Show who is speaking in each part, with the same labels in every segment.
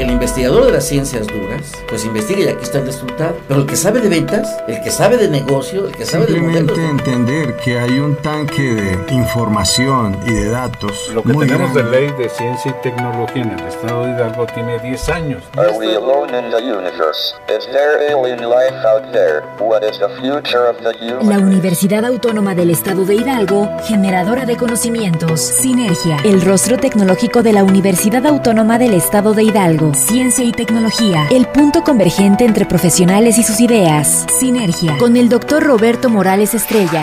Speaker 1: el investigador de las ciencias duras, pues investiga y aquí está el resultado. Pero el que sabe de ventas, el que sabe de negocio, el que sabe de
Speaker 2: modelos... entender que hay un tanque de información y de datos.
Speaker 3: Lo que tenemos de ley de ciencia y tecnología en el estado de Hidalgo tiene 10 años. Are we alone in the universe? Is there
Speaker 4: alien life out there? What is the future of the human? La Universidad Autónoma del Estado de Hidalgo, generadora de conocimientos. Sinergia, el rostro tecnológico de la Universidad Autónoma del Estado de Hidalgo. Ciencia y tecnología, el punto convergente entre profesionales y sus ideas. Sinergia, con el doctor Roberto Morales Estrella.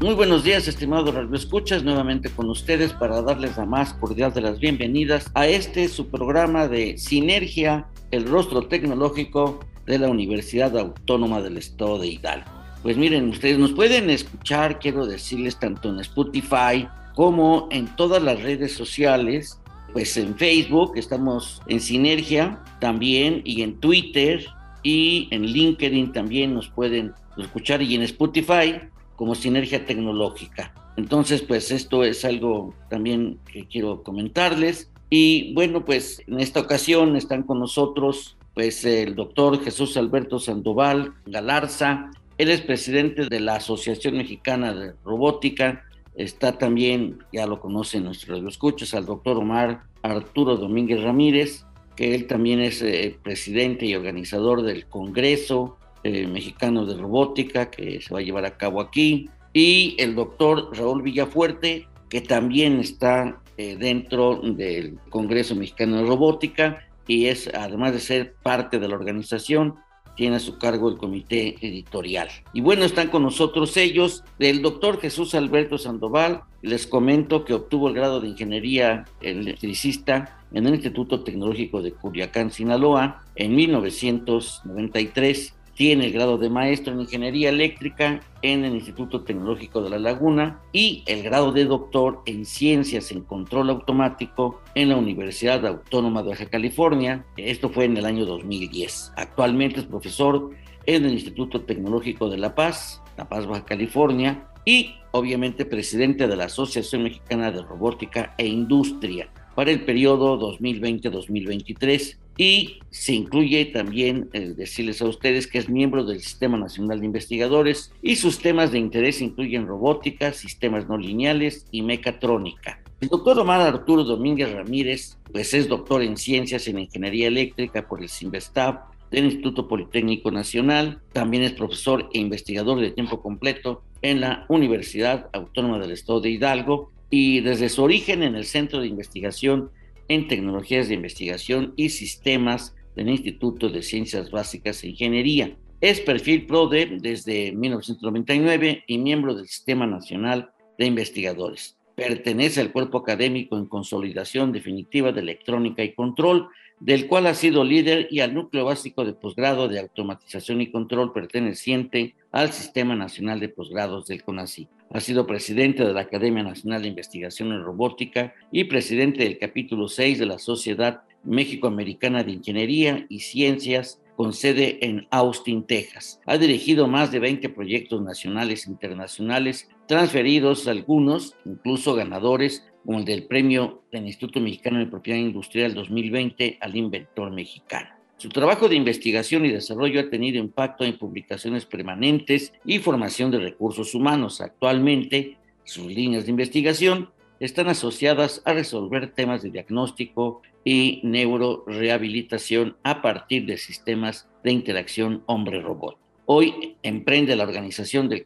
Speaker 1: Muy buenos días, estimados escuchas nuevamente con ustedes para darles la más cordial de las bienvenidas a este su programa de Sinergia, el rostro tecnológico de la Universidad Autónoma del Estado de Hidalgo. Pues miren, ustedes nos pueden escuchar, quiero decirles, tanto en Spotify como en todas las redes sociales, pues en Facebook estamos en Sinergia también y en Twitter y en LinkedIn también nos pueden escuchar y en Spotify como Sinergia Tecnológica. Entonces, pues esto es algo también que quiero comentarles. Y bueno, pues en esta ocasión están con nosotros pues el doctor Jesús Alberto Sandoval Galarza, él es presidente de la Asociación Mexicana de Robótica. Está también, ya lo conocen nuestros escuchas, al doctor Omar Arturo Domínguez Ramírez, que él también es eh, presidente y organizador del Congreso eh, Mexicano de Robótica, que se va a llevar a cabo aquí. Y el doctor Raúl Villafuerte, que también está eh, dentro del Congreso Mexicano de Robótica y es, además de ser parte de la organización, tiene a su cargo el comité editorial. Y bueno, están con nosotros ellos, del doctor Jesús Alberto Sandoval. Les comento que obtuvo el grado de ingeniería electricista en el Instituto Tecnológico de Culiacán, Sinaloa, en 1993 tiene el grado de maestro en ingeniería eléctrica en el Instituto Tecnológico de La Laguna y el grado de doctor en ciencias en control automático en la Universidad Autónoma de Baja California. Esto fue en el año 2010. Actualmente es profesor en el Instituto Tecnológico de La Paz, La Paz, Baja California, y obviamente presidente de la Asociación Mexicana de Robótica e Industria para el periodo 2020-2023 y se incluye también eh, decirles a ustedes que es miembro del Sistema Nacional de Investigadores y sus temas de interés incluyen robótica, sistemas no lineales y mecatrónica. El doctor Omar Arturo Domínguez Ramírez, pues es doctor en ciencias en ingeniería eléctrica por el CIMBESTAB del Instituto Politécnico Nacional, también es profesor e investigador de tiempo completo en la Universidad Autónoma del Estado de Hidalgo y desde su origen en el Centro de Investigación en Tecnologías de Investigación y Sistemas del Instituto de Ciencias Básicas e Ingeniería. Es perfil PRODE desde 1999 y miembro del Sistema Nacional de Investigadores. Pertenece al cuerpo académico en consolidación definitiva de electrónica y control, del cual ha sido líder y al núcleo básico de posgrado de automatización y control perteneciente al Sistema Nacional de Posgrados del CONACYT. Ha sido presidente de la Academia Nacional de Investigación en Robótica y presidente del capítulo 6 de la Sociedad México-Americana de Ingeniería y Ciencias con sede en Austin, Texas. Ha dirigido más de 20 proyectos nacionales e internacionales, transferidos algunos, incluso ganadores, como el del premio del Instituto Mexicano de Propiedad Industrial 2020 al inventor mexicano. Su trabajo de investigación y desarrollo ha tenido impacto en publicaciones permanentes y formación de recursos humanos. Actualmente, sus líneas de investigación están asociadas a resolver temas de diagnóstico y neurorehabilitación a partir de sistemas de interacción hombre-robot. Hoy emprende la organización del,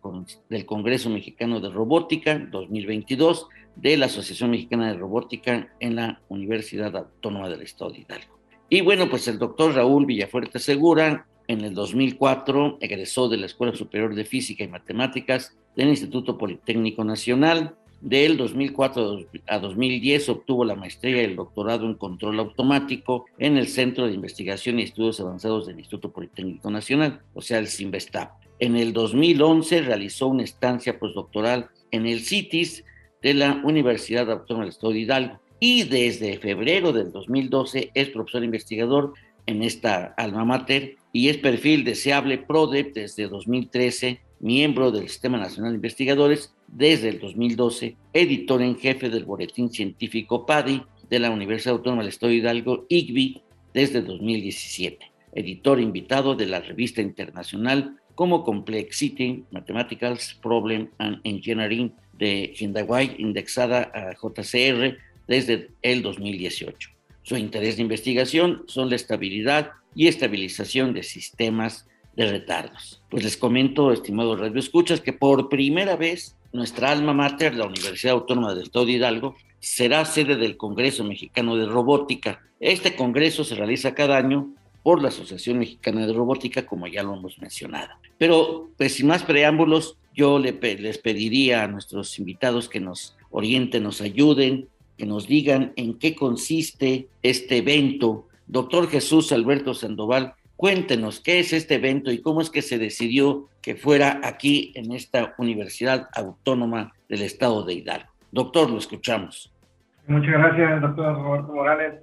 Speaker 1: Congreso Mexicano de Robótica 2022 de la Asociación Mexicana de Robótica en la Universidad Autónoma del Estado de Hidalgo. Y bueno, pues el doctor Raúl Villafuerte Segura en el 2004 egresó de la Escuela Superior de Física y Matemáticas del Instituto Politécnico Nacional del 2004 a 2010 obtuvo la maestría y el doctorado en control automático en el Centro de Investigación y Estudios Avanzados del Instituto Politécnico Nacional, o sea, el CIMBESTAP. En el 2011 realizó una estancia postdoctoral en el CITIS de la Universidad Autónoma del Estado de Hidalgo y desde febrero del 2012 es profesor investigador en esta alma mater y es perfil deseable PRODEP desde 2013 miembro del Sistema Nacional de Investigadores desde el 2012, editor en jefe del Boletín Científico PADI de la Universidad Autónoma del Estado Hidalgo, IGBI, desde 2017, editor invitado de la revista internacional como Complexity Mathematical Problem and Engineering de Hindawai, indexada a JCR desde el 2018. Su interés de investigación son la estabilidad y estabilización de sistemas de retardos. Pues les comento, estimados radioescuchas, que por primera vez nuestra alma mater, la Universidad Autónoma del Estado de Hidalgo, será sede del Congreso Mexicano de Robótica. Este congreso se realiza cada año por la Asociación Mexicana de Robótica, como ya lo hemos mencionado. Pero, pues sin más preámbulos, yo les pediría a nuestros invitados que nos orienten, nos ayuden, que nos digan en qué consiste este evento. Doctor Jesús Alberto Sandoval, cuéntenos qué es este evento y cómo es que se decidió que fuera aquí en esta Universidad Autónoma del Estado de Hidalgo. Doctor, lo escuchamos.
Speaker 5: Muchas gracias, doctor Roberto Morales,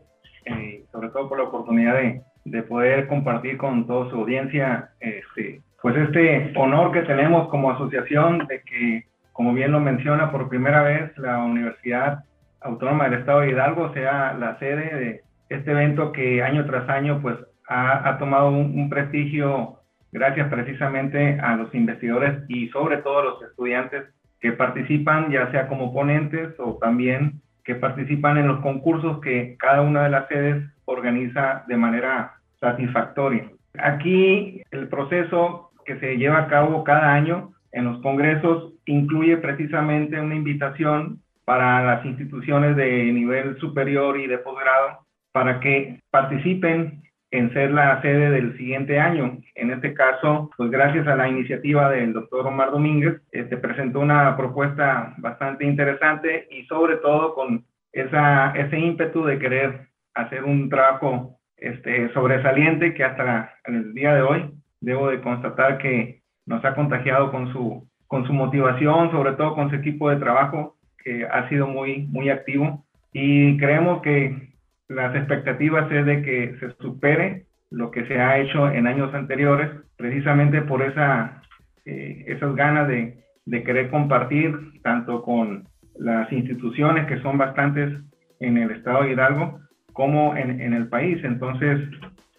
Speaker 5: eh, sobre todo por la oportunidad de, de, poder compartir con toda su audiencia este, pues este honor que tenemos como asociación de que, como bien lo menciona, por primera vez la Universidad Autónoma del Estado de Hidalgo sea la sede de este evento que año tras año pues ha, tomado un, un prestigio gracias precisamente a los investigadores y sobre todo a los estudiantes que participan, ya sea como ponentes o también que participan en los concursos que cada una de las sedes organiza de manera satisfactoria. Aquí el proceso que se lleva a cabo cada año en los congresos incluye precisamente una invitación para las instituciones de nivel superior y de posgrado para que participen en ser la sede del siguiente año. En este caso, pues gracias a la iniciativa del doctor Omar Domínguez, este, presentó una propuesta bastante interesante y sobre todo con esa, ese ímpetu de querer hacer un trabajo este, sobresaliente que hasta el día de hoy debo de constatar que nos ha contagiado con su, con su motivación, sobre todo con su equipo de trabajo que ha sido muy, muy activo y creemos que las expectativas es de que se supere lo que se ha hecho en años anteriores, precisamente por esa, eh, esas ganas de, de, querer compartir tanto con las instituciones que son bastantes en el estado de Hidalgo como en, en el país. Entonces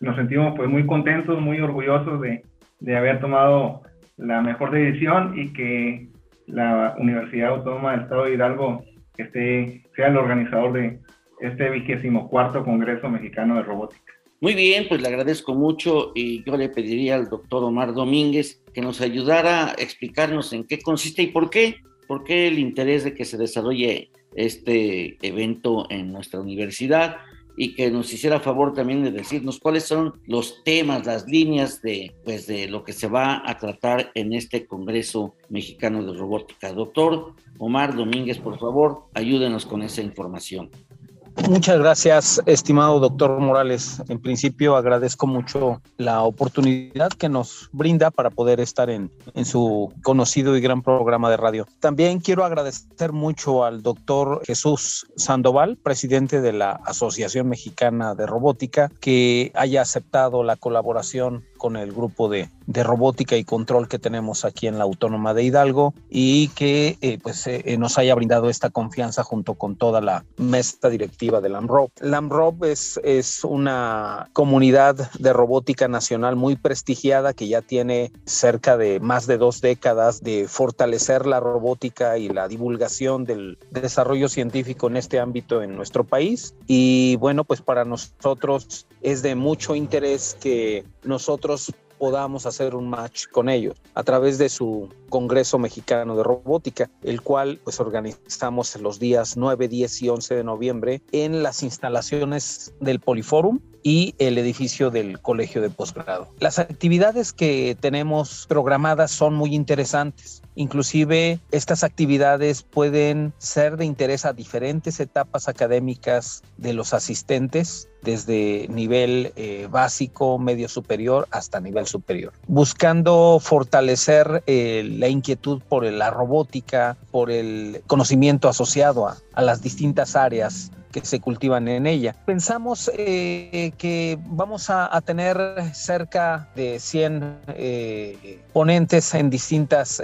Speaker 5: nos sentimos pues muy contentos, muy orgullosos de, de haber tomado la mejor decisión y que la Universidad Autónoma del Estado de Hidalgo esté, sea el organizador de, este vigésimo cuarto Congreso Mexicano de Robótica.
Speaker 1: Muy bien, pues le agradezco mucho y yo le pediría al doctor Omar Domínguez que nos ayudara a explicarnos en qué consiste y por qué, por qué el interés de que se desarrolle este evento en nuestra universidad y que nos hiciera favor también de decirnos cuáles son los temas, las líneas de, pues, de lo que se va a tratar en este Congreso Mexicano de Robótica. Doctor Omar Domínguez, por favor, ayúdenos con esa información.
Speaker 6: Muchas gracias, estimado doctor Morales. En principio agradezco mucho la oportunidad que nos brinda para poder estar en, en, su conocido y gran programa de radio. También quiero agradecer mucho al doctor Jesús Sandoval, presidente de la Asociación Mexicana de Robótica, que haya aceptado la colaboración con el grupo de, de, robótica y control que tenemos aquí en la Autónoma de Hidalgo y que eh, pues eh, eh, nos haya brindado esta confianza junto con toda la mesa directiva de LAMROB. LAMROB es, es una comunidad de robótica nacional muy prestigiada que ya tiene cerca de más de dos décadas de fortalecer la robótica y la divulgación del desarrollo científico en este ámbito en nuestro país. Y bueno, pues para nosotros es de mucho interés que nosotros podamos hacer un match con ellos a través de su Congreso Mexicano de Robótica, el cual pues organizamos los días 9, 10 y 11 de noviembre en las instalaciones del Poliforum y el edificio del Colegio de Posgrado. Las actividades que tenemos programadas son muy interesantes. Inclusive estas actividades pueden ser de interés a diferentes etapas académicas de los asistentes, desde nivel eh, básico, medio superior hasta nivel superior, buscando fortalecer eh, la inquietud por la robótica, por el conocimiento asociado a, las distintas áreas que se cultivan en ella. Pensamos eh, que vamos a, tener cerca de 100 eh, ponentes en distintas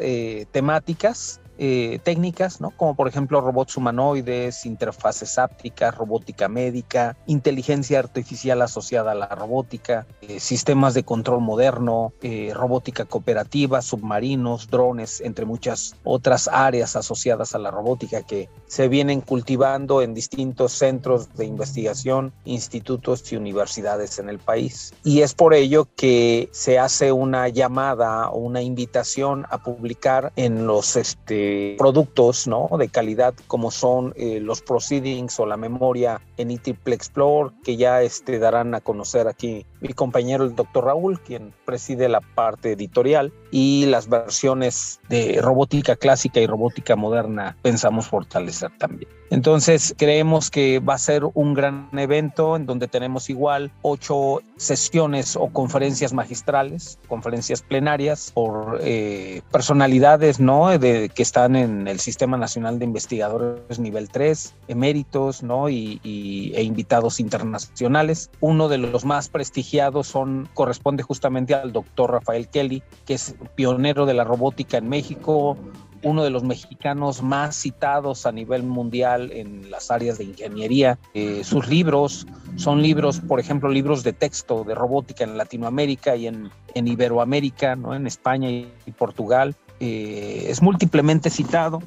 Speaker 6: temáticas eh, técnicas, ¿no? como por ejemplo robots humanoides, interfaces ápticas, robótica médica, inteligencia artificial asociada a la robótica, eh, sistemas de control moderno, eh, robótica cooperativa, submarinos, drones, entre muchas otras áreas asociadas a la robótica que se vienen cultivando en distintos centros de investigación, institutos y universidades en el país. Y es por ello que se hace una llamada o una invitación a publicar en los este, productos ¿no? de calidad como son eh, los proceedings o la memoria en ITIPLE Explore, que ya este, darán a conocer aquí mi compañero el doctor Raúl, quien preside la parte editorial, y las versiones de robótica clásica y robótica moderna pensamos fortalecer también. Entonces creemos que va a ser un gran evento en donde tenemos igual ocho sesiones o conferencias magistrales, conferencias plenarias por eh, personalidades ¿no? de, que están en el Sistema Nacional de Investigadores nivel 3, eméritos ¿no? y, e invitados internacionales. Uno de los más prestigiados son, corresponde justamente al doctor Rafael Kelly, que es pionero de la robótica en México, uno de los mexicanos más citados a nivel mundial en las áreas de ingeniería. Eh, sus libros son libros, por ejemplo, libros de texto de robótica en Latinoamérica y en, en Iberoamérica, ¿no? en España y, Portugal. Eh, es múltiplemente citado,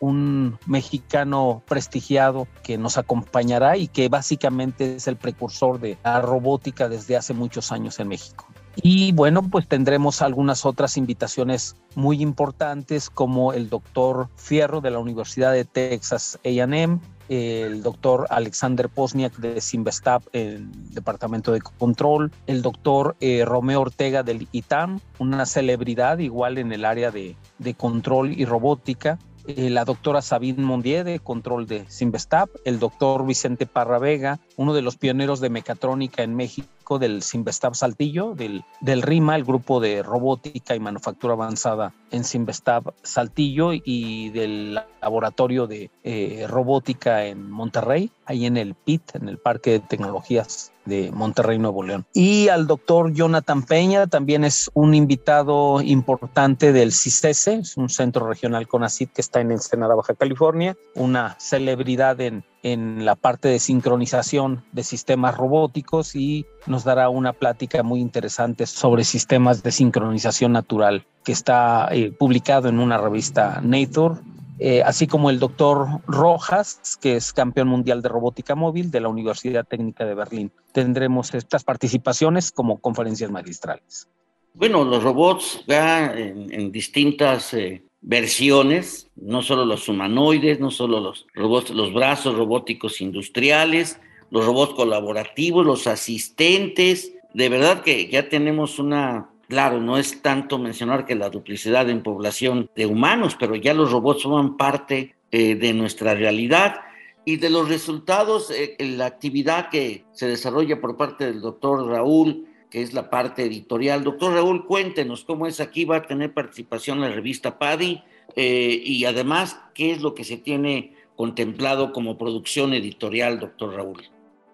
Speaker 6: un mexicano prestigiado que nos acompañará y que básicamente es el precursor de la robótica desde hace muchos años en México. Y bueno, pues tendremos algunas otras invitaciones muy importantes como el doctor Fierro de la Universidad de Texas AM, el doctor Alexander Posniak de Simvestab, el Departamento de Control, el doctor eh, Romeo Ortega del ITAM, una celebridad igual en el área de, de control y robótica, eh, la doctora Sabine Mondier de control de Simvestab, el doctor Vicente Parra Vega, uno de los pioneros de mecatrónica en México del Simvestab Saltillo, del, del RIMA, el grupo de robótica y manufactura avanzada en Simvestab Saltillo y del laboratorio de eh, robótica en Monterrey, ahí en el PIT, en el Parque de Tecnologías de Monterrey, Nuevo León. Y al doctor Jonathan Peña, también es un invitado importante del CISESE, es un centro regional CONACIT que está en Ensenada, Baja California, una celebridad en, en la parte de sincronización de sistemas robóticos y nos dará una plática muy interesante sobre sistemas de sincronización natural que está eh, publicado en una revista Nature eh, así como el doctor Rojas, que es campeón mundial de robótica móvil de la Universidad Técnica de Berlín. Tendremos estas participaciones como conferencias magistrales.
Speaker 1: Bueno, los robots ya en, distintas eh, versiones, no solo los humanoides, no solo los robots, los brazos robóticos industriales, los robots colaborativos, los asistentes. De verdad que ya tenemos una Claro, no es tanto mencionar que la duplicidad en población de humanos, pero ya los robots forman parte eh, de nuestra realidad y de los resultados, eh, la actividad que se desarrolla por parte del doctor Raúl, que es la parte editorial. Doctor Raúl, cuéntenos cómo es aquí, va a tener participación la revista PADI eh, y además, ¿qué es lo que se tiene contemplado como producción editorial, doctor Raúl?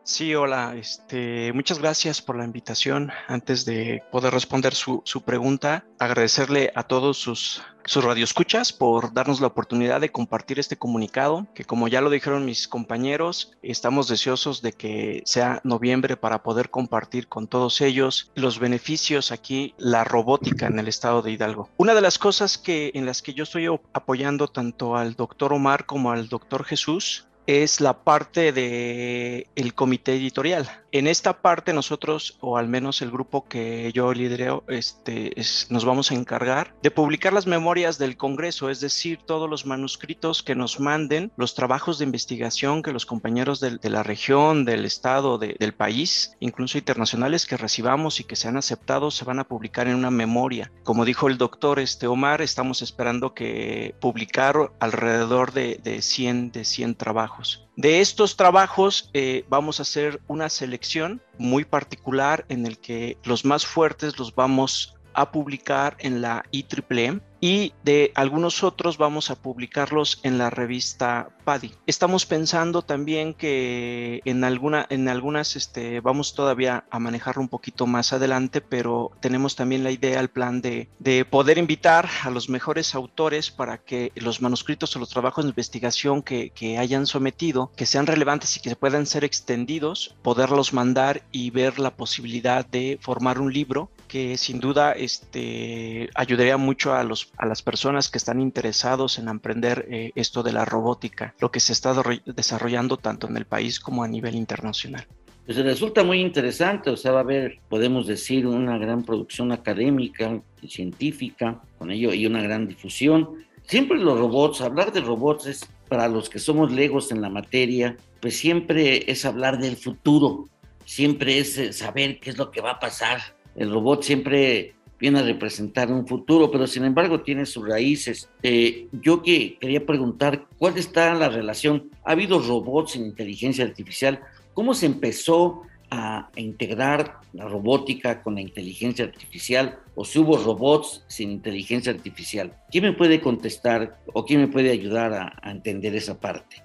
Speaker 7: Sí, hola, este, muchas gracias por la invitación. Antes de poder responder su, pregunta, agradecerle a todos sus, sus radioescuchas por darnos la oportunidad de compartir este comunicado, que como ya lo dijeron mis compañeros, estamos deseosos de que sea noviembre para poder compartir con todos ellos los beneficios aquí, la robótica en el estado de Hidalgo. Una de las cosas que, en las que yo estoy apoyando tanto al doctor Omar como al doctor Jesús es la parte de el comité editorial. En esta parte nosotros, o al menos el grupo que yo lidereo, este, nos vamos a encargar de publicar las memorias del Congreso, es decir, todos los manuscritos que nos manden, los trabajos de investigación que los compañeros de, la región, del estado, del país, incluso internacionales que recibamos y que sean aceptados, se van a publicar en una memoria. Como dijo el doctor este Omar, estamos esperando que publicar alrededor de, de 100, de 100 trabajos. De estos trabajos eh, vamos a hacer una selección muy particular en el que los más fuertes los vamos a publicar en la IEEE y de algunos otros vamos a publicarlos en la revista PADI. Estamos pensando también que en, alguna, en algunas este, vamos todavía a manejarlo un poquito más adelante, pero tenemos también la idea, el plan de, de poder invitar a los mejores autores para que los manuscritos o los trabajos de investigación que, que hayan sometido, que sean relevantes y que puedan ser extendidos, poderlos mandar y ver la posibilidad de formar un libro que sin duda este, ayudaría mucho a, los, a las personas que están interesados en aprender eh, esto de la robótica, lo que se está desarrollando tanto en el país como a nivel internacional.
Speaker 1: Pues resulta muy interesante, o sea, va a haber, podemos decir, una gran producción académica y científica con ello y una gran difusión. Siempre los robots, hablar de robots es para los que somos legos en la materia, pues siempre es hablar del futuro, siempre es eh, saber qué es lo que va a pasar el robot siempre viene a representar un futuro, pero sin embargo tiene sus raíces. Eh, yo que quería preguntar, ¿cuál está la relación? ¿Ha habido robots sin inteligencia artificial? ¿Cómo se empezó a integrar la robótica con la inteligencia artificial o si hubo robots sin inteligencia artificial? ¿Quién me puede contestar o quién me puede ayudar a, entender esa parte?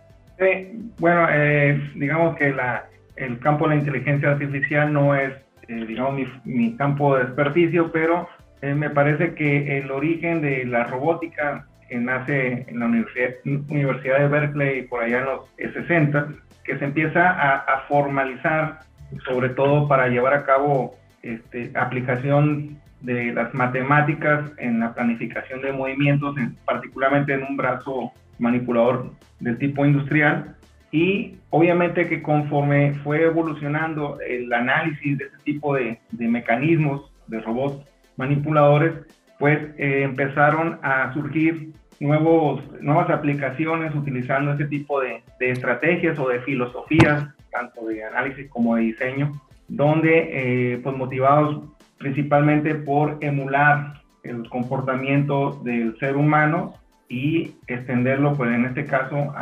Speaker 5: bueno, eh, digamos que la, el campo de la inteligencia artificial no es eh, digamos, mi, campo de experticio, pero eh, me parece que el origen de la robótica nace en la Universidad, de Berkeley por allá en los 60, que se empieza a, formalizar, sobre todo para llevar a cabo este, aplicación de las matemáticas en la planificación de movimientos, particularmente en un brazo manipulador del tipo industrial, y obviamente que conforme fue evolucionando el análisis de este tipo de, mecanismos, de robots manipuladores, pues eh, empezaron a surgir nuevos, nuevas aplicaciones utilizando este tipo de, estrategias o de filosofías, tanto de análisis como de diseño, donde, eh, pues motivados principalmente por emular el comportamiento del ser humano y extenderlo, pues en este caso,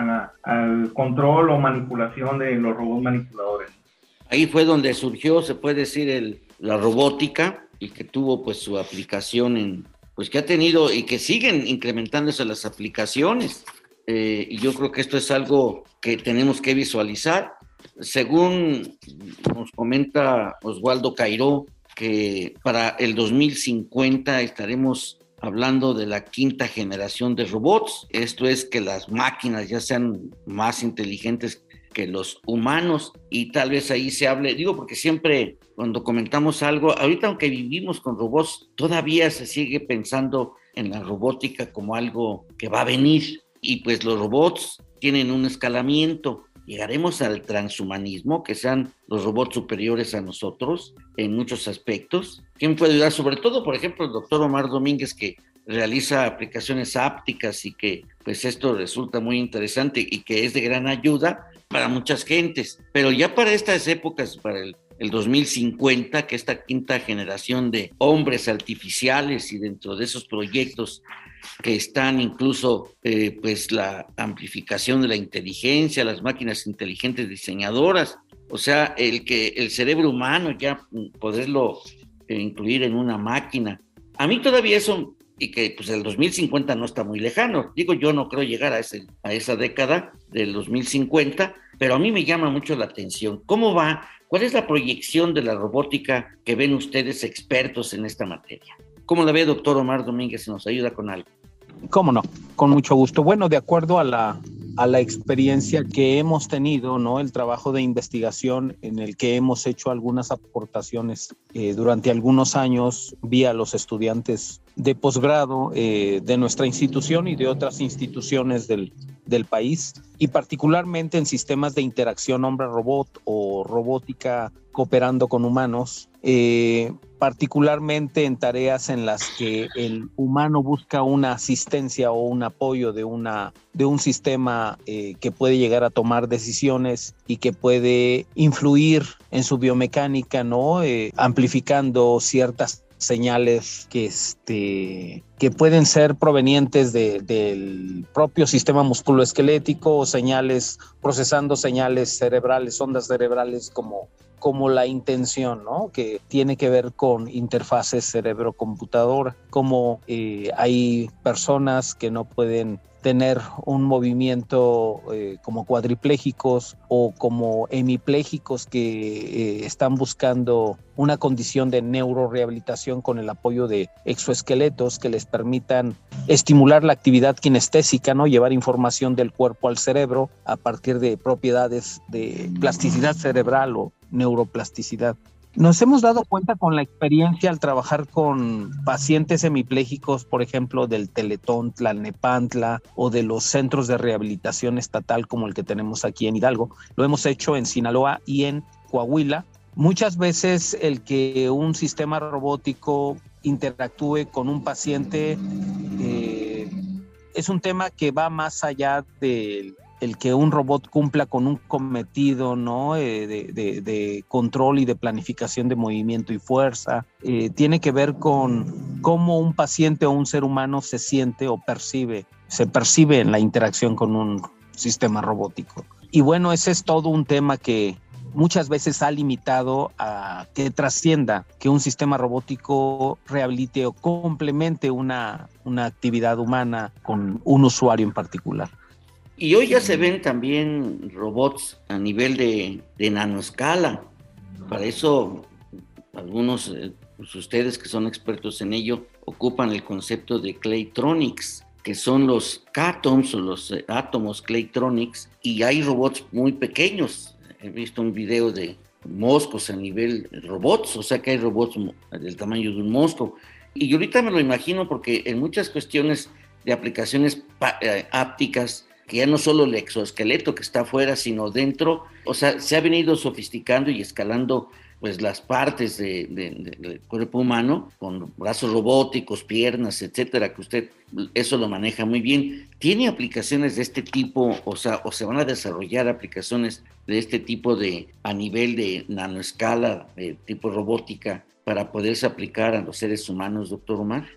Speaker 5: al control o manipulación de los robots manipuladores.
Speaker 1: Ahí fue donde surgió, se puede decir, el, la robótica y que tuvo pues su aplicación en, pues que ha tenido y que siguen incrementándose las aplicaciones. Eh, y yo creo que esto es algo que tenemos que visualizar. Según nos comenta Oswaldo Cairó, que para el 2050 estaremos hablando de la quinta generación de robots. Esto es que las máquinas ya sean más inteligentes que los humanos y tal vez ahí se hable, digo porque siempre cuando comentamos algo, ahorita aunque vivimos con robots, todavía se sigue pensando en la robótica como algo que va a venir y pues los robots tienen un escalamiento llegaremos al transhumanismo, que sean los robots superiores a nosotros en muchos aspectos. ¿Quién puede ayudar? Sobre todo, por ejemplo, el doctor Omar Domínguez, que realiza aplicaciones ápticas y que pues esto resulta muy interesante y que es de gran ayuda para muchas gentes. Pero ya para estas épocas, para el, el 2050, que esta quinta generación de hombres artificiales y dentro de esos proyectos que están incluso eh, pues la amplificación de la inteligencia, las máquinas inteligentes diseñadoras, o sea, el que el cerebro humano ya poderlo eh, incluir en una máquina. A mí todavía eso, y que pues el 2050 no está muy lejano, digo yo no creo llegar a, ese, a esa década del 2050, pero a mí me llama mucho la atención. ¿Cómo va? ¿Cuál es la proyección de la robótica que ven ustedes expertos en esta materia? ¿Cómo la ve, doctor Omar Domínguez? ¿Se nos ayuda con algo?
Speaker 6: Cómo no, con mucho gusto. Bueno, de acuerdo a la, a la experiencia que hemos tenido, ¿no? El trabajo de investigación en el que hemos hecho algunas aportaciones eh, durante algunos años vía los estudiantes de posgrado eh, de nuestra institución y de otras instituciones del, del país y particularmente en sistemas de interacción hombre-robot o robótica cooperando con humanos, eh, particularmente en tareas en las que el humano busca una asistencia o un apoyo de, una, de un sistema eh, que puede llegar a tomar decisiones y que puede influir en su biomecánica, ¿no? Amplificando ciertas señales que, este, que pueden ser provenientes del propio sistema musculoesquelético o señales, procesando señales cerebrales, ondas cerebrales como como la intención, ¿no? Que tiene que ver con interfaces cerebro-computadora, como eh, hay personas que no pueden tener un movimiento eh, como cuadriplégicos o como hemiplégicos que eh, están buscando una condición de neurorehabilitación con el apoyo de exoesqueletos que les permitan estimular la actividad kinestésica, ¿no? llevar información del cuerpo al cerebro a partir de propiedades de plasticidad cerebral o neuroplasticidad. Nos hemos dado cuenta con la experiencia al trabajar con pacientes hemipléjicos, por ejemplo, del Teletón, Tlalnepantla o de los centros de rehabilitación estatal como el que tenemos aquí en Hidalgo. Lo hemos hecho en Sinaloa y en Coahuila. Muchas veces el que un sistema robótico interactúe con un paciente eh, es un tema que va más allá del el que un robot cumpla con un cometido ¿no? Eh, de, control y de planificación de movimiento y fuerza. Eh, tiene que ver con cómo un paciente o un ser humano se siente o percibe, se percibe en la interacción con un sistema robótico. Y bueno, ese es todo un tema que muchas veces ha limitado a que trascienda que un sistema robótico rehabilite o complemente una, una actividad humana con un usuario en particular.
Speaker 1: Y hoy ya se ven también robots a nivel de, de nanoescala. Para eso, algunos eh, pues ustedes que son expertos en ello ocupan el concepto de Claytronics, que son los Catoms o los eh, átomos Claytronics, y hay robots muy pequeños. He visto un video de moscos a nivel robots, o sea que hay robots del tamaño de un mosco. Y ahorita me lo imagino porque en muchas cuestiones de aplicaciones eh, ápticas, que ya no solo el exoesqueleto que está afuera, sino dentro, o sea, se ha venido sofisticando y escalando pues las partes del cuerpo humano con brazos robóticos, piernas, etcétera, que usted eso lo maneja muy bien. ¿Tiene aplicaciones de este tipo, o sea, o se van a desarrollar aplicaciones de este tipo de a nivel de nanoescala, de tipo robótica, para poderse aplicar a los seres humanos, doctor Omar?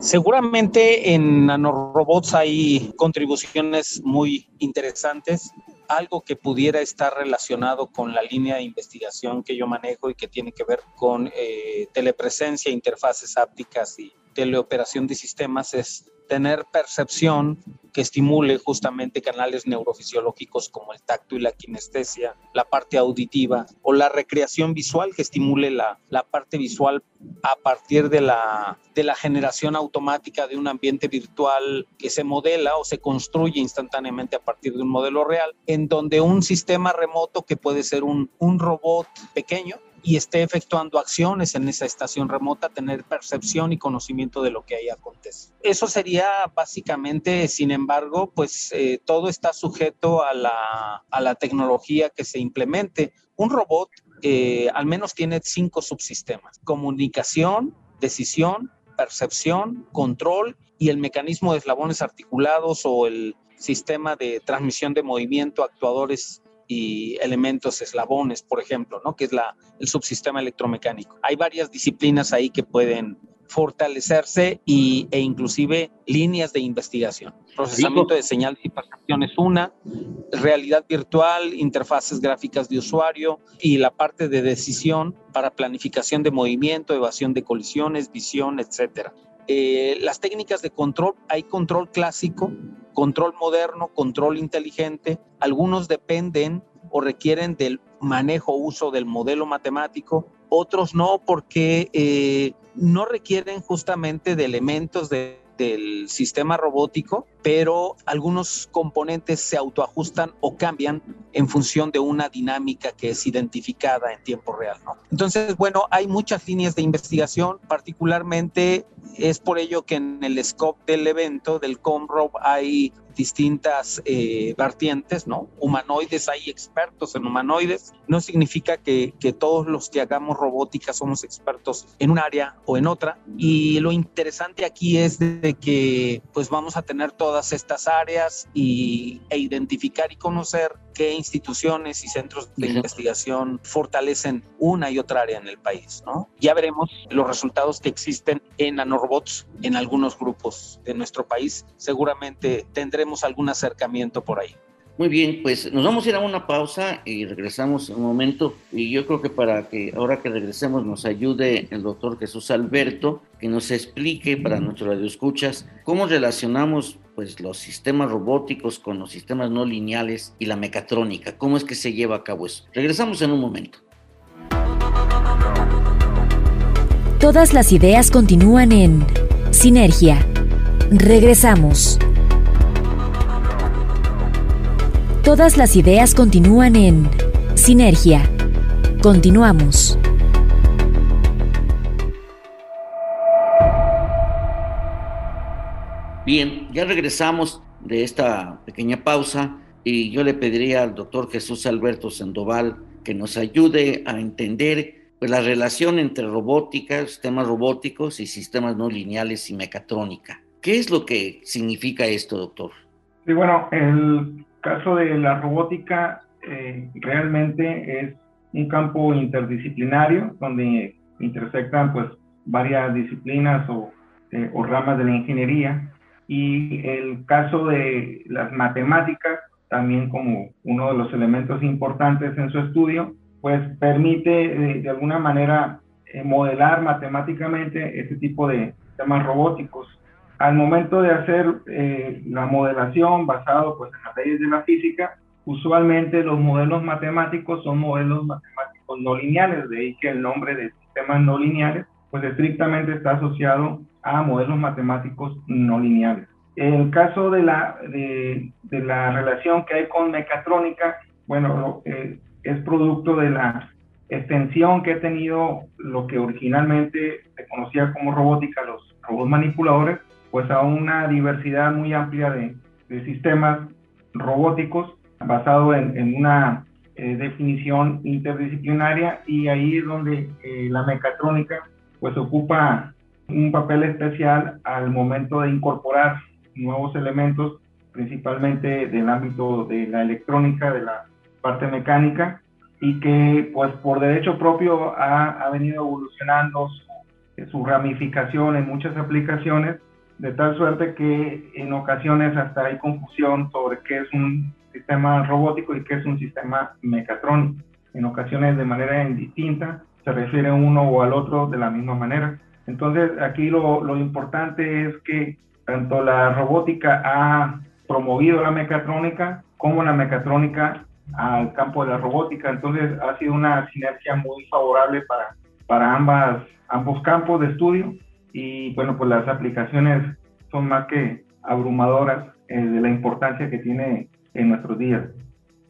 Speaker 6: Seguramente en nanorobots hay contribuciones muy interesantes, algo que pudiera estar relacionado con la línea de investigación que yo manejo y que tiene que ver con eh, telepresencia, interfaces ápticas y teleoperación de sistemas es tener percepción que estimule justamente canales neurofisiológicos como el tacto y la kinestesia, la parte auditiva o la recreación visual que estimule la, la parte visual a partir de la, de la generación automática de un ambiente virtual que se modela o se construye instantáneamente a partir de un modelo real, en donde un sistema remoto que puede ser un, un robot pequeño y esté efectuando acciones en esa estación remota, tener percepción y conocimiento de lo que ahí acontece. Eso sería básicamente, sin embargo, pues eh, todo está sujeto a la, a la tecnología que se implemente. Un robot eh, al menos tiene cinco subsistemas, comunicación, decisión, percepción, control y el mecanismo de eslabones articulados o el sistema de transmisión de movimiento, actuadores y elementos eslabones, por ejemplo, ¿no? que es la, el subsistema electromecánico. Hay varias disciplinas ahí que pueden fortalecerse y, e inclusive líneas de investigación. Procesamiento de señales y percepción es una, realidad virtual, interfaces gráficas de usuario y la parte de decisión para planificación de movimiento, evasión de colisiones, visión, etcétera. Eh, las técnicas de control, hay control clásico, control moderno, control inteligente. Algunos dependen o requieren del manejo uso del modelo matemático, otros no porque eh, no requieren justamente de elementos de del sistema robótico, pero algunos componentes se autoajustan o cambian en función de una dinámica que es identificada en tiempo real. Entonces, bueno, hay muchas líneas de investigación, particularmente es por ello que en el scope del evento del ComRob hay distintas eh, vertientes, ¿no? Humanoides, hay expertos en humanoides. No significa que, que, todos los que hagamos robótica somos expertos en un área o en otra. Y lo interesante aquí es de que pues vamos a tener todas estas áreas y, e identificar y conocer qué instituciones y centros de investigación fortalecen una y otra área en el país, ¿no? Ya veremos los resultados que existen en nanorobots en algunos grupos de nuestro país. Seguramente tendremos algún acercamiento por ahí.
Speaker 1: Muy bien, pues nos vamos a ir a una pausa y regresamos en un momento. Y yo creo que para que ahora que regresemos nos ayude el doctor Jesús Alberto, que nos explique para nuestros radioescuchas cómo relacionamos pues los sistemas robóticos con los sistemas no lineales y la mecatrónica, cómo es que se lleva a cabo eso. Regresamos en un momento.
Speaker 4: Todas las ideas continúan en Sinergia. Regresamos. Todas las ideas continúan en Sinergia. Continuamos.
Speaker 1: Bien, ya regresamos de esta pequeña pausa y yo le pediría al doctor Jesús Alberto Sandoval que nos ayude a entender pues, la relación entre robótica, sistemas robóticos y sistemas no lineales y mecatrónica. ¿Qué es lo que significa esto, doctor?
Speaker 5: Sí, bueno, el caso de la robótica eh, realmente es un campo interdisciplinario donde intersectan pues varias disciplinas o, eh, o ramas de la ingeniería. Y el caso de las matemáticas también como uno de los elementos importantes en su estudio pues permite de, alguna manera eh, modelar matemáticamente este tipo de temas robóticos al momento de hacer eh, la modelación basado pues, en las leyes de la física, usualmente los modelos matemáticos son modelos matemáticos no lineales, de ahí que el nombre de sistemas no lineales pues estrictamente está asociado a modelos matemáticos no lineales. En el caso de la, de, de la relación que hay con mecatrónica, bueno, eh, es producto de la extensión que ha tenido lo que originalmente se conocía como robótica, los robots manipuladores, pues a una diversidad muy amplia de, sistemas robóticos basado en, una eh, definición interdisciplinaria y ahí es donde eh, la mecatrónica pues ocupa un papel especial al momento de incorporar nuevos elementos principalmente del ámbito de la electrónica, de la parte mecánica y que pues por derecho propio ha, ha venido evolucionando su, su ramificación en muchas aplicaciones de tal suerte que en ocasiones hasta hay confusión sobre qué es un sistema robótico y qué es un sistema mecatrónico. En ocasiones de manera indistinta se refiere uno o al otro de la misma manera. Entonces aquí lo, lo importante es que tanto la robótica ha promovido la mecatrónica como la mecatrónica al campo de la robótica. Entonces ha sido una sinergia muy favorable para, para ambas, ambos campos de estudio y bueno, pues las aplicaciones son más que abrumadoras eh, de la importancia que tiene en nuestros días.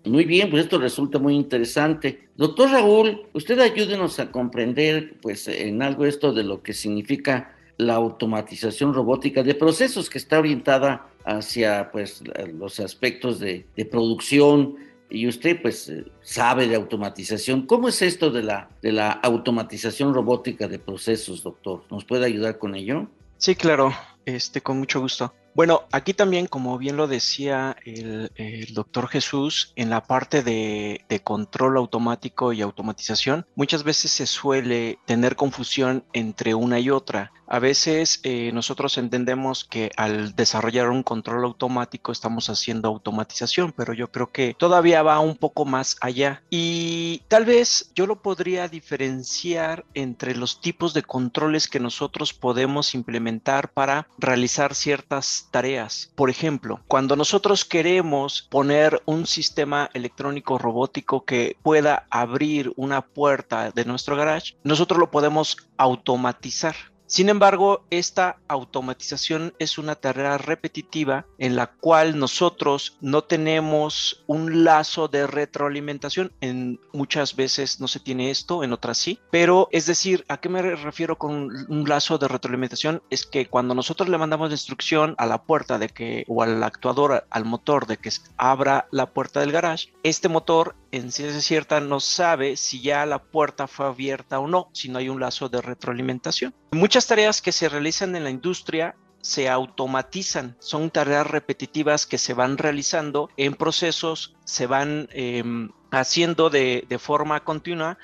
Speaker 1: Muy bien, pues esto resulta muy interesante. Doctor Raúl, usted ayúdenos a comprender pues en algo esto de lo que significa la automatización robótica de procesos que está orientada hacia pues los aspectos de, de producción, y usted pues eh, sabe de automatización. ¿Cómo es esto de la, de la automatización robótica de procesos, doctor? ¿Nos puede ayudar con ello?
Speaker 7: Sí, claro, este, con mucho gusto. Bueno, aquí también, como bien lo decía el, doctor Jesús, en la parte de, control automático y automatización, muchas veces se suele tener confusión entre una y otra. A veces eh, nosotros entendemos que al desarrollar un control automático estamos haciendo automatización, pero yo creo que todavía va un poco más allá. Y tal vez yo lo podría diferenciar entre los tipos de controles que nosotros podemos implementar para realizar ciertas tareas. Por ejemplo, cuando nosotros queremos poner un sistema electrónico robótico que pueda abrir una puerta de nuestro garage, nosotros lo podemos automatizar. Sin embargo, esta automatización es una tarea repetitiva en la cual nosotros no tenemos un lazo de retroalimentación. En muchas veces no se tiene esto, en otras sí. Pero es decir, ¿a qué me refiero con un lazo de retroalimentación? Es que cuando nosotros le mandamos la instrucción a la puerta de que o al actuador, al motor de que abra la puerta del garage, este motor en ciencia cierta no sabe si ya la puerta fue abierta o no, si no hay un lazo de retroalimentación. Muchas tareas que se realizan en la industria se automatizan, son tareas repetitivas que se van realizando en procesos, se van em, haciendo de, forma continua,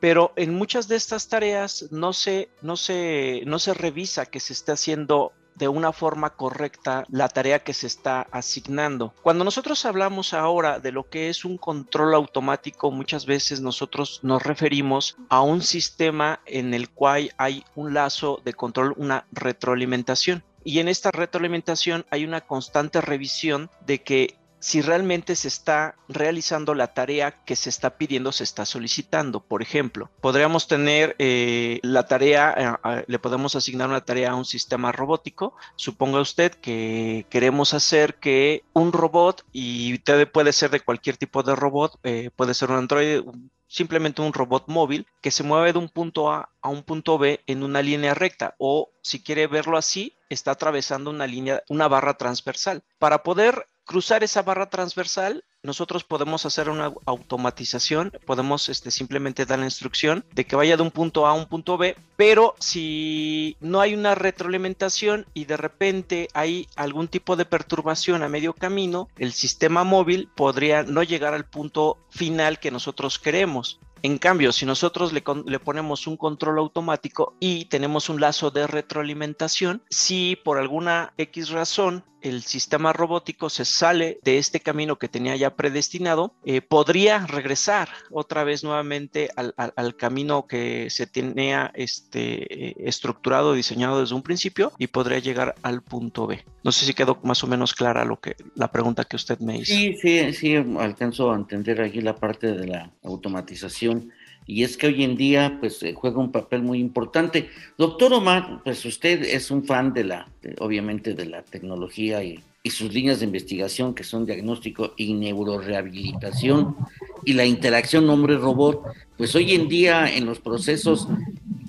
Speaker 7: pero en muchas de estas tareas no se, no se, no se revisa que se esté haciendo de una forma correcta la tarea que se está asignando. Cuando nosotros hablamos ahora de lo que es un control automático, muchas veces nosotros nos referimos a un sistema en el cual hay un lazo de control, una retroalimentación. Y en esta retroalimentación hay una constante revisión de que si realmente se está realizando la tarea que se está pidiendo, se está solicitando. Por ejemplo, podríamos tener eh, la tarea, eh, le podemos asignar una tarea a un sistema robótico. Suponga usted que queremos hacer que un robot, y puede ser de cualquier tipo de robot, eh, puede ser un androide, simplemente un robot móvil que se mueve de un punto A a un punto B en una línea recta o si quiere verlo así, está atravesando una línea, una barra transversal. Para poder cruzar esa barra transversal, nosotros podemos hacer una automatización, podemos este, simplemente dar la instrucción de que vaya de un punto A a un punto B, pero si no hay una retroalimentación y de repente hay algún tipo de perturbación a medio camino, el sistema móvil podría no llegar al punto final que nosotros queremos. En cambio, si nosotros le, ponemos un control automático y tenemos un lazo de retroalimentación, si por alguna X razón el sistema robótico se sale de este camino que tenía ya predestinado, eh, podría regresar otra vez nuevamente al, camino que se tenía este, eh, estructurado, diseñado desde un principio y podría llegar al punto B. No sé si quedó más o menos clara lo que, la pregunta que usted me hizo.
Speaker 1: Sí, sí, sí, alcanzo a entender aquí la parte de la automatización y es que hoy en día pues eh, juega un papel muy importante. Doctor Omar, pues usted es un fan de la, obviamente de la tecnología y, y, sus líneas de investigación que son diagnóstico y neurorehabilitación y la interacción hombre-robot, pues hoy en día en los procesos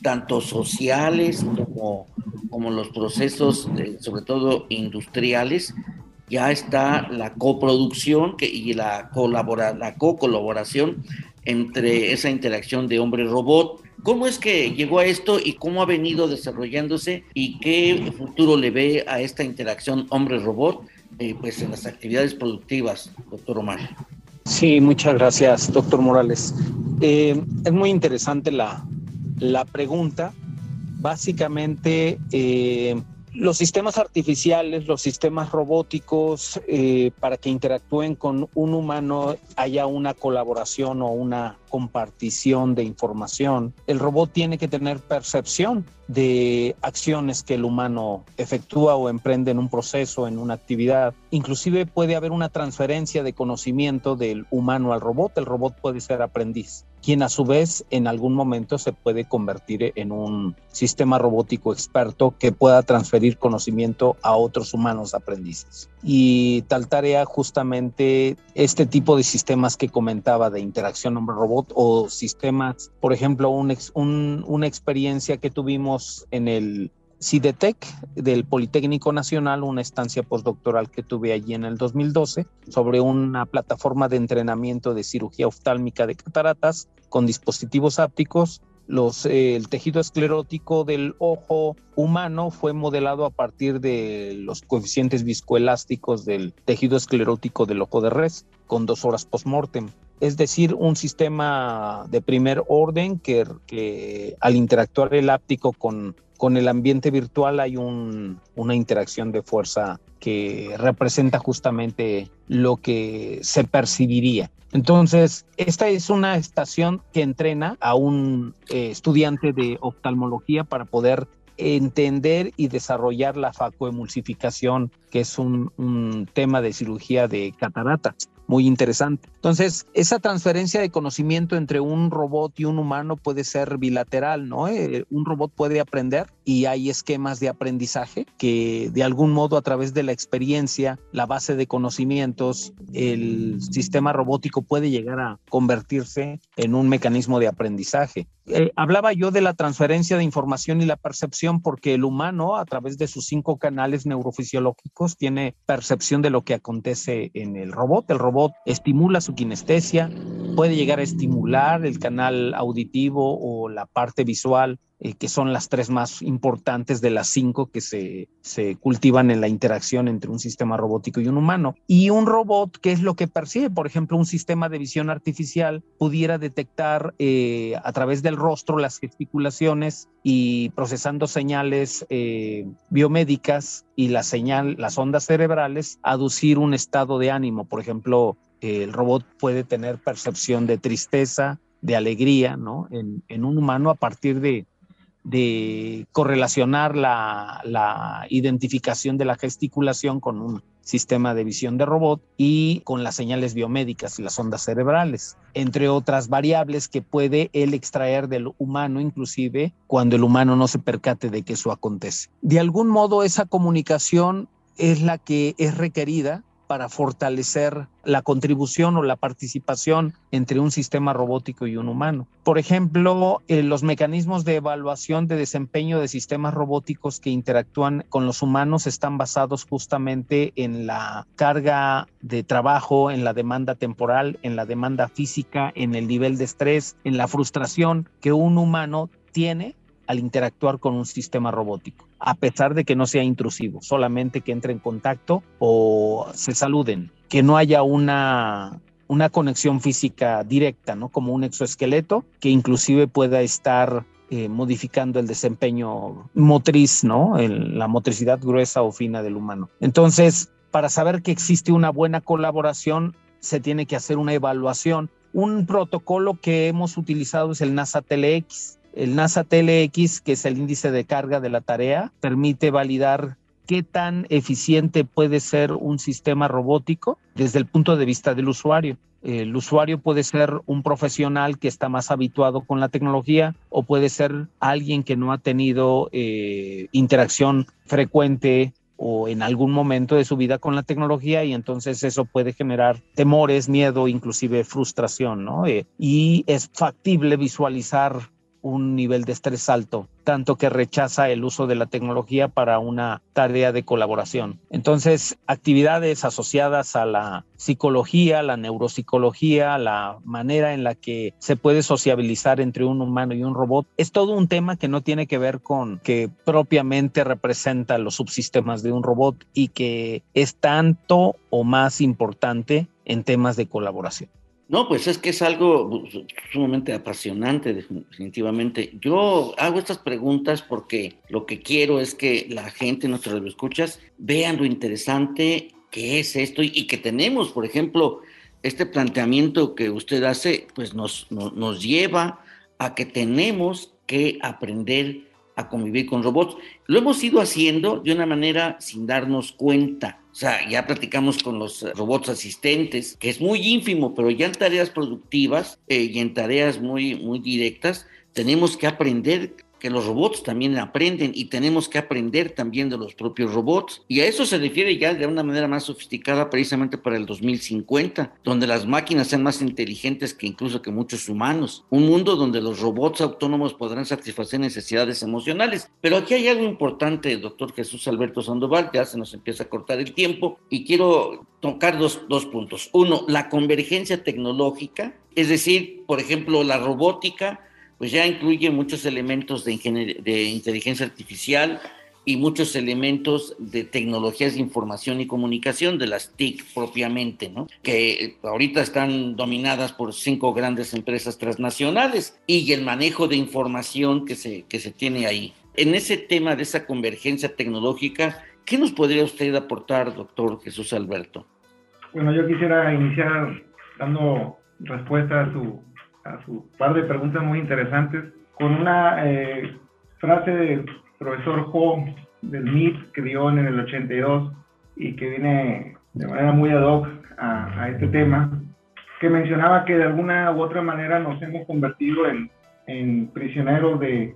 Speaker 1: tanto sociales como, como los procesos, eh, sobre todo industriales, ya está la coproducción que, y la, colabora, la co-colaboración entre esa interacción de hombre-robot. ¿Cómo es que llegó a esto y cómo ha venido desarrollándose y qué futuro le ve a esta interacción hombre-robot eh, pues en las actividades productivas, doctor Omar?
Speaker 6: Sí, muchas gracias, doctor Morales. Eh, es muy interesante la, la pregunta. Básicamente, eh, los sistemas artificiales, los sistemas robóticos, eh, para que interactúen con un humano, haya una colaboración o una compartición de información, el robot tiene que tener percepción de acciones que el humano efectúa o emprende en un proceso, en una actividad. Inclusive puede haber una transferencia de conocimiento del humano al robot. El robot puede ser aprendiz, quien a su vez en algún momento se puede convertir en un sistema robótico experto que pueda transferir conocimiento a otros humanos aprendices. Y tal tarea justamente este tipo de sistemas que comentaba de interacción hombre-robot o sistemas, por ejemplo, una experiencia que tuvimos en el CIDETEC del Politécnico Nacional, una estancia postdoctoral que tuve allí en el 2012 sobre una plataforma de entrenamiento de cirugía oftálmica de cataratas con dispositivos ápticos. Los, eh, el tejido esclerótico del ojo humano fue modelado a partir de los coeficientes viscoelásticos del tejido esclerótico del ojo de res, con dos horas post-mortem es decir, un sistema de primer orden que, al interactuar el áptico con, con el ambiente virtual hay una interacción de fuerza que representa justamente lo que se percibiría. Entonces, esta es una estación que entrena a un eh, estudiante de oftalmología para poder entender y desarrollar la facoemulsificación, que es un, un tema de cirugía de cataratas muy interesante. Entonces, esa transferencia de conocimiento entre un robot y un humano puede ser bilateral, ¿no? Eh, un robot puede aprender y hay esquemas de aprendizaje que de algún modo a través de la experiencia, la base de conocimientos, el sistema robótico puede llegar a convertirse en un mecanismo de aprendizaje. Eh, hablaba yo de la transferencia de información y la percepción porque el humano a través de sus cinco canales neurofisiológicos tiene percepción de lo que acontece en el robot. El robot estimula su kinestesia, puede llegar a estimular el canal auditivo o la parte visual eh, que son las tres más importantes de las cinco que se, se, cultivan en la interacción entre un sistema robótico y un humano. Y un robot, ¿qué es lo que percibe? Por ejemplo, un sistema de visión artificial pudiera detectar eh, a través del rostro las gesticulaciones y procesando señales eh, biomédicas y la señal, las ondas cerebrales, aducir un estado de ánimo. Por ejemplo, el robot puede tener percepción de tristeza, de alegría, ¿no? En, en un humano a partir de, de correlacionar la, identificación de la gesticulación con un sistema de visión de robot y con las señales biomédicas y las ondas cerebrales, entre otras variables que puede él extraer del humano, inclusive cuando el humano no se percate de que eso acontece. De algún modo esa comunicación es la que es requerida para fortalecer la contribución o la participación entre un sistema robótico y un humano. Por ejemplo, eh, los mecanismos de evaluación de desempeño de sistemas robóticos que interactúan con los humanos están basados justamente en la carga de trabajo, en la demanda temporal, en la demanda física, en el nivel de estrés, en la frustración que un humano tiene al interactuar con un sistema robótico, a pesar de que no sea intrusivo, solamente que entre en contacto o se saluden, que no haya una, una conexión física directa, ¿no? Como un exoesqueleto que inclusive pueda estar eh, modificando el desempeño motriz, ¿no? la motricidad gruesa o fina del humano. Entonces, para saber que existe una buena colaboración, se tiene que hacer una evaluación. Un protocolo que hemos utilizado es el NASA TeleX el NASA TLX, que es el índice de carga de la tarea, permite validar qué tan eficiente puede ser un sistema robótico desde el punto de vista del usuario. El usuario puede ser un profesional que está más habituado con la tecnología o puede ser alguien que no ha tenido eh, interacción frecuente o en algún momento de su vida con la tecnología y entonces eso puede generar temores, miedo, inclusive frustración, ¿no? Eh, y es factible visualizar un nivel de estrés alto, tanto que rechaza el uso de la tecnología para una tarea de colaboración. Entonces, actividades asociadas a la psicología, la neuropsicología, la manera en la que se puede sociabilizar entre un humano y un robot, es todo un tema que no tiene que ver con que propiamente representa los subsistemas de un robot y que es tanto o más importante en temas de colaboración.
Speaker 1: No, pues es que es algo sumamente apasionante, definitivamente. Yo hago estas preguntas porque lo que quiero es que la gente, nuestros escuchas, vean lo interesante que es esto y, que tenemos, por ejemplo, este planteamiento que usted hace, pues nos, nos lleva a que tenemos que aprender a convivir con robots. Lo hemos ido haciendo de una manera sin darnos cuenta. O sea, ya platicamos con los robots asistentes, que es muy ínfimo, pero ya en tareas productivas eh, y en tareas muy, muy directas, tenemos que aprender que los robots también aprenden y tenemos que aprender también de los propios robots. Y a eso se refiere ya de una manera más sofisticada precisamente para el 2050, donde las máquinas sean más inteligentes que incluso que muchos humanos. Un mundo donde los robots autónomos podrán satisfacer necesidades emocionales. Pero aquí hay algo importante, doctor Jesús Alberto Sandoval, ya se nos empieza a cortar el tiempo y quiero tocar dos, dos puntos. Uno, la convergencia tecnológica, es decir, por ejemplo, la robótica pues ya incluye muchos elementos de, de inteligencia artificial y muchos elementos de tecnologías de información y comunicación, de las TIC propiamente, ¿no? que ahorita están dominadas por cinco grandes empresas transnacionales y el manejo de información que se, que se tiene ahí. En ese tema de esa convergencia tecnológica, ¿qué nos podría usted aportar, doctor Jesús Alberto?
Speaker 5: Bueno, yo quisiera iniciar dando respuesta a su a su par de preguntas muy interesantes con una eh, frase del profesor Ho del MIT que dio en el 82 y que viene de manera muy ad hoc a, este tema, que mencionaba que de alguna u otra manera nos hemos convertido en, en prisioneros de,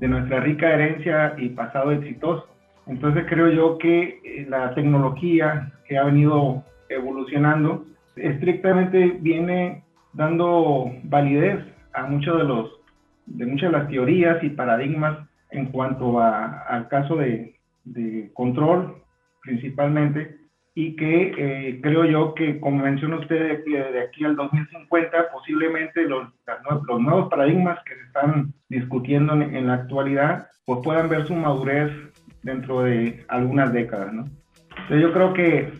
Speaker 5: de nuestra rica herencia y pasado exitoso. Entonces creo yo que eh, la tecnología que ha venido evolucionando estrictamente viene dando validez a muchos de los de muchas de las teorías y paradigmas en cuanto al caso de, control principalmente y que eh, creo yo que, como menciona usted, de aquí, al 2050, posiblemente los, los nuevos paradigmas que se están discutiendo en, la actualidad, pues puedan ver su madurez dentro de algunas décadas, ¿no? Entonces yo creo que,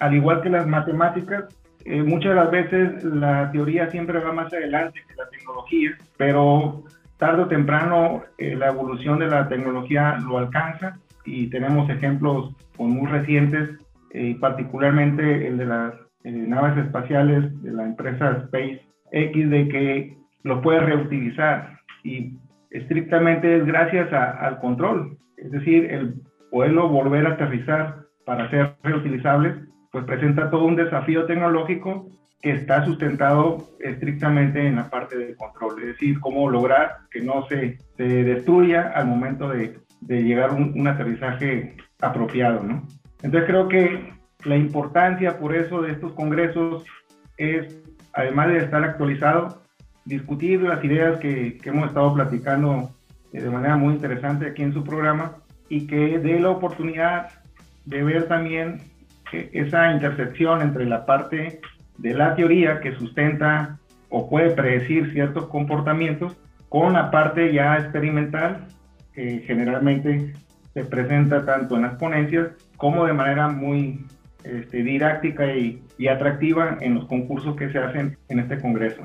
Speaker 5: al igual que las matemáticas, eh, muchas de las veces la teoría siempre va más adelante que la tecnología, pero tarde o temprano eh, la evolución de la tecnología lo alcanza y tenemos ejemplos muy recientes eh, particularmente el de las eh, naves espaciales de la empresa SpaceX, de que lo puede reutilizar y estrictamente es gracias al control, es decir, el poderlo volver a aterrizar para ser reutilizables, pues presenta todo un desafío tecnológico que está sustentado estrictamente en la parte del control, es decir, cómo lograr que no se, se destruya al momento de, de llegar un, un aterrizaje apropiado, ¿no? Entonces creo que la importancia por eso de estos congresos es, además de estar actualizado, discutir las ideas que, hemos estado platicando eh, de manera muy interesante aquí en su programa y que dé la oportunidad de ver también esa intersección entre la parte de la teoría que sustenta o puede predecir ciertos comportamientos con la parte ya experimental que generalmente se presenta tanto en las ponencias como de manera muy este, didáctica y, atractiva en los concursos que se hacen en este Congreso.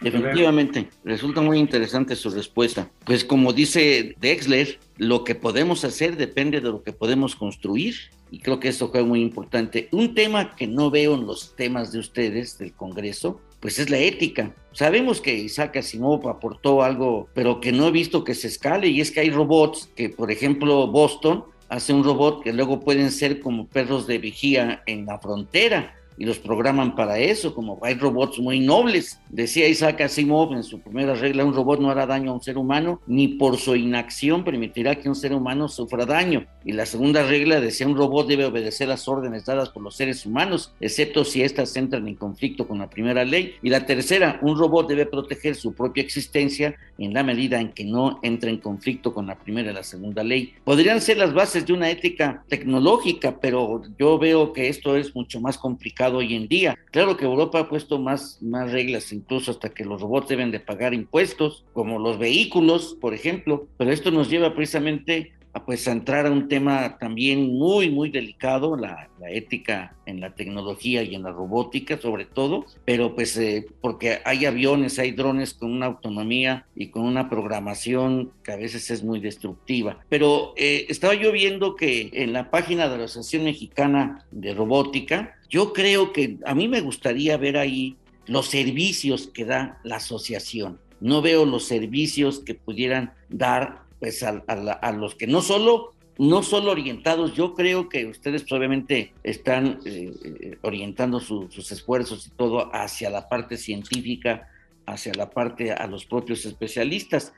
Speaker 1: Definitivamente, resulta muy interesante su respuesta. Pues como dice Dexler, lo que podemos hacer depende de lo que podemos construir y creo que eso fue muy importante. Un tema que no veo en los temas de ustedes del Congreso, pues es la ética. Sabemos que Isaac Asimov aportó algo, pero que no he visto que se escale y es que hay robots que, por ejemplo, Boston hace un robot que luego pueden ser como perros de vigía en la frontera y los programan para eso, como hay robots muy nobles. Decía Isaac Asimov en su primera regla, un robot no hará daño a un ser humano, ni por su inacción permitirá que un ser humano sufra daño. Y la segunda regla decía, un robot debe obedecer las órdenes dadas por los seres humanos, excepto si éstas entran en conflicto con la primera ley. Y la tercera, un robot debe proteger su propia existencia en la medida en que no entre en conflicto con la primera y la segunda ley. Podrían ser las bases de una ética tecnológica, pero yo veo que esto es mucho más complicado hoy en día. Claro que Europa ha puesto más, más reglas, incluso hasta que los robots deben de pagar impuestos, como los vehículos, por ejemplo, pero esto nos lleva precisamente pues a entrar a un tema también muy, muy delicado, la, ética en la tecnología y en la robótica sobre todo, pero pues eh, porque hay aviones, hay drones con una autonomía y con una programación que a veces es muy destructiva. Pero eh, estaba yo viendo que en la página de la Asociación Mexicana de Robótica, yo creo que a mí me gustaría ver ahí los servicios que da la asociación. No veo los servicios que pudieran dar pues a, los que no solo no solo orientados, yo creo que ustedes probablemente están eh, eh, orientando sus esfuerzos y todo hacia la parte científica, hacia la parte a los propios especialistas.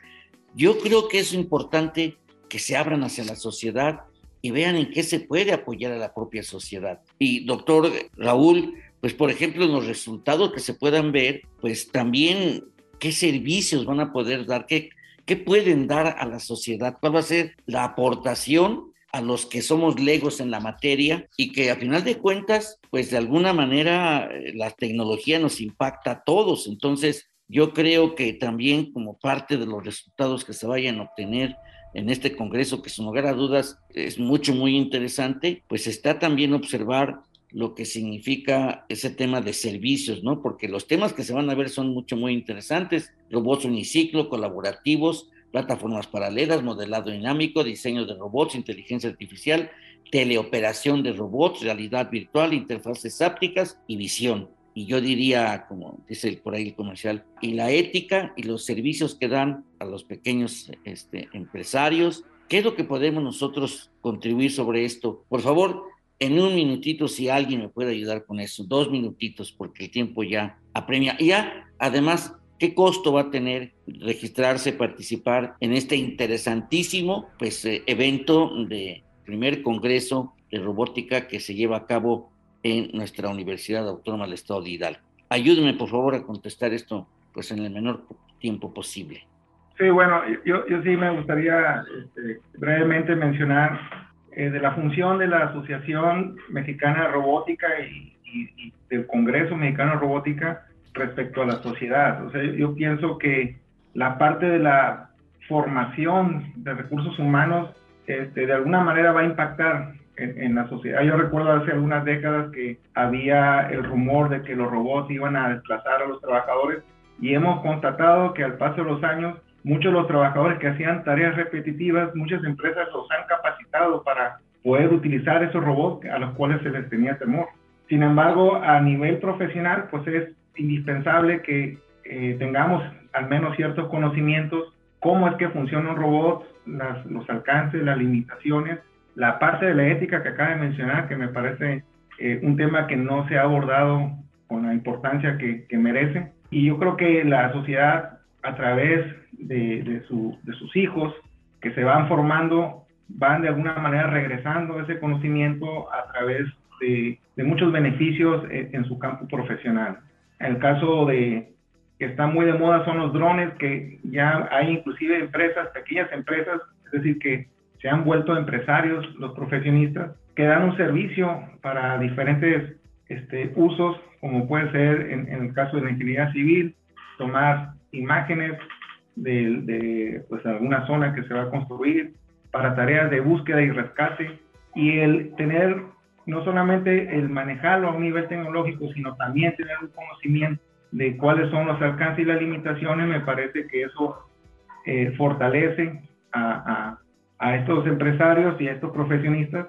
Speaker 1: Yo creo que es importante que se abran hacia la sociedad y vean en qué se puede apoyar a la propia sociedad. Y doctor Raúl, pues por ejemplo, en los resultados que se puedan ver, pues también qué servicios van a poder dar, qué, ¿Qué pueden dar a la sociedad? ¿Cuál va a ser la aportación a los que somos legos en la materia y que a final de cuentas, pues de alguna manera eh, la tecnología nos impacta a todos. Entonces, yo creo que también como parte de los resultados que se vayan a obtener en este Congreso, que sin lugar a dudas es mucho, muy interesante, pues está también observar lo que significa ese tema de servicios, ¿no? Porque los temas que se van a ver son mucho, muy interesantes. Robots uniciclo, colaborativos, plataformas paralelas, modelado dinámico, diseño de robots, inteligencia artificial, teleoperación de robots, realidad virtual, interfaces ápticas y visión. Y yo diría, como dice por ahí el comercial, y la ética y los servicios que dan a los pequeños este, empresarios. ¿Qué es lo que podemos nosotros contribuir sobre esto? Por favor, en un minutito, si alguien me puede ayudar con eso, dos minutitos, porque el tiempo ya apremia. Y ya, además, ¿qué costo va a tener registrarse, participar en este interesantísimo pues, eh, evento de primer congreso de robótica que se lleva a cabo en nuestra Universidad Autónoma del Estado de Hidalgo? Ayúdenme, por favor, a contestar esto pues, en el menor tiempo posible.
Speaker 5: Sí, bueno, yo, yo sí me gustaría este, brevemente mencionar eh, de la función de la Asociación Mexicana de Robótica y, del Congreso Mexicano de Robótica respecto a la sociedad. O sea, yo pienso que la parte de la formación de recursos humanos este, de alguna manera va a impactar en, la sociedad. Yo recuerdo hace algunas décadas que había el rumor de que los robots iban a desplazar a los trabajadores y hemos constatado que al paso de los años muchos de los trabajadores que hacían tareas repetitivas, muchas empresas los han capacitado para poder utilizar esos robots a los cuales se les tenía temor. Sin embargo, a nivel profesional, pues es indispensable que eh, tengamos al menos ciertos conocimientos, cómo es que funciona un robot, los alcances, las limitaciones, la parte de la ética que acaba de mencionar, que me parece eh, un tema que no se ha abordado con la importancia que, que merece. Y yo creo que la sociedad, a través de, sus hijos que se van formando, van de alguna manera regresando ese conocimiento a través de, muchos beneficios en, su campo profesional. El caso de que está muy de moda son los drones, que ya hay inclusive empresas, pequeñas empresas, es decir, que se han vuelto empresarios, los profesionistas, que dan un servicio para diferentes este, usos, como puede ser en, en el caso de la ingeniería civil, tomar imágenes de, pues, alguna zona que se va a construir, para tareas de búsqueda y rescate, y el tener no solamente el manejarlo a un nivel tecnológico, sino también tener un conocimiento de cuáles son los alcances y las limitaciones, me parece que eso eh, fortalece a, a, estos empresarios y a estos profesionistas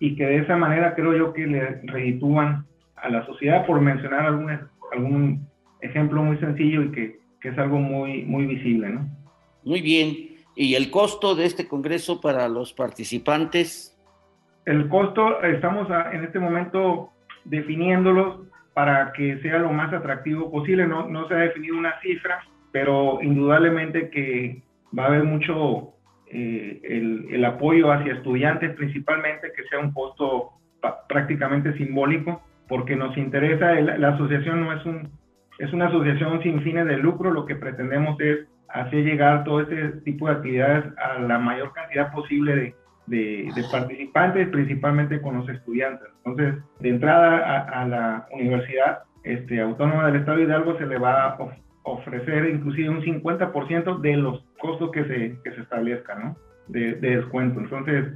Speaker 5: y que de esa manera creo yo que le reditúan a la sociedad, por mencionar algún, algún ejemplo muy sencillo y que que es algo muy, muy visible, ¿no?
Speaker 1: Muy bien. ¿Y el costo de este congreso para los participantes?
Speaker 5: El costo, estamos en este momento definiéndolo para que sea lo más atractivo posible. No, no se ha definido una cifra, pero indudablemente que va a haber mucho eh, el, el, apoyo hacia estudiantes principalmente, que sea un costo prácticamente simbólico, porque nos interesa, la asociación no es un es una asociación sin fines de lucro, lo que pretendemos es hacer llegar todo este tipo de actividades a la mayor cantidad posible de, participantes, principalmente con los estudiantes. Entonces, de entrada a, la Universidad este, Autónoma del Estado de Hidalgo se le va a ofrecer inclusive un 50% de los costos que se, que se establezcan, ¿no? De, descuento. Entonces,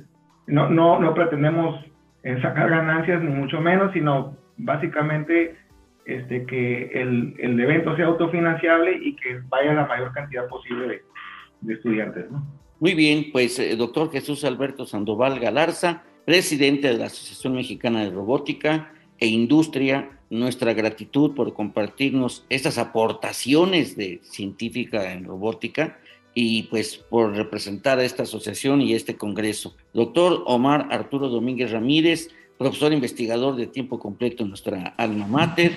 Speaker 5: no, no, no pretendemos eh, sacar ganancias, ni mucho menos, sino básicamente este, que el, el, evento sea autofinanciable y que vaya la mayor cantidad posible de, estudiantes.
Speaker 1: Muy bien, pues eh, doctor Jesús Alberto Sandoval Galarza, presidente de la Asociación Mexicana de Robótica e Industria, nuestra gratitud por compartirnos estas aportaciones de científica en robótica y pues por representar a esta asociación y este congreso. Doctor Omar Arturo Domínguez Ramírez, profesor investigador de tiempo completo en nuestra alma mater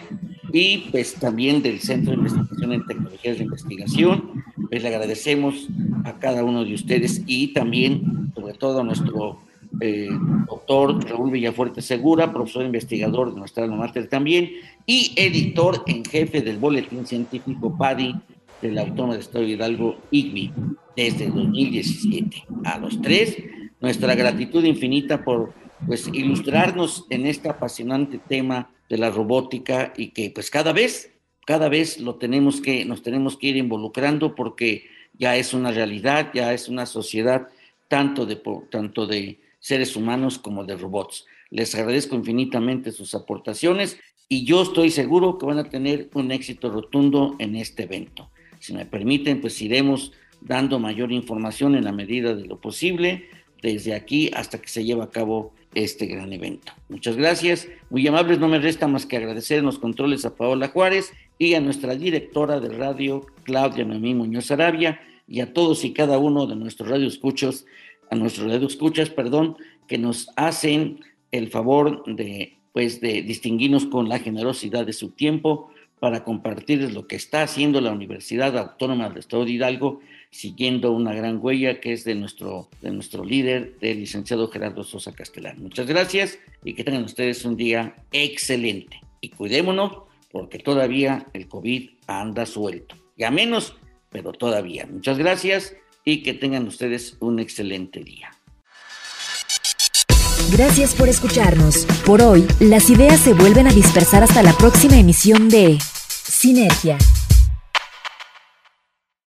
Speaker 1: y pues también del Centro de Investigación en Tecnologías de Investigación. Pues le agradecemos a cada uno de ustedes y también, sobre todo, a nuestro eh, doctor Raúl Villafuerte Segura, profesor investigador de nuestra alma mater también y editor en jefe del Boletín Científico PADI de la Autónoma de Estado de Hidalgo, IGBI, desde 2017. A los tres, nuestra gratitud infinita por pues ilustrarnos en este apasionante tema de la robótica y que pues cada vez, cada vez lo tenemos que, nos tenemos que ir involucrando porque ya es una realidad, ya es una sociedad tanto de, tanto de seres humanos como de robots. Les agradezco infinitamente sus aportaciones y yo estoy seguro que van a tener un éxito rotundo en este evento. Si me permiten, pues iremos dando mayor información en la medida de lo posible desde aquí hasta que se lleve a cabo este gran evento. Muchas gracias, muy amables, no me resta más que agradecer en los controles a Paola Juárez y a nuestra directora de radio, Claudia Noemí Muñoz Arabia, y a todos y cada uno de nuestros radioescuchos, a nuestros radioescuchas, perdón, que nos hacen el favor de, pues, de distinguirnos con la generosidad de su tiempo para compartirles lo que está haciendo la Universidad Autónoma del Estado de Hidalgo siguiendo una gran huella que es de nuestro, de nuestro líder, el licenciado Gerardo Sosa Castellán. Muchas gracias y que tengan ustedes un día excelente. Y cuidémonos porque todavía el COVID anda suelto. Ya menos, pero todavía. Muchas gracias y que tengan ustedes un excelente día.
Speaker 4: Gracias por escucharnos. Por hoy, las ideas se vuelven a dispersar hasta la próxima emisión de Sinergia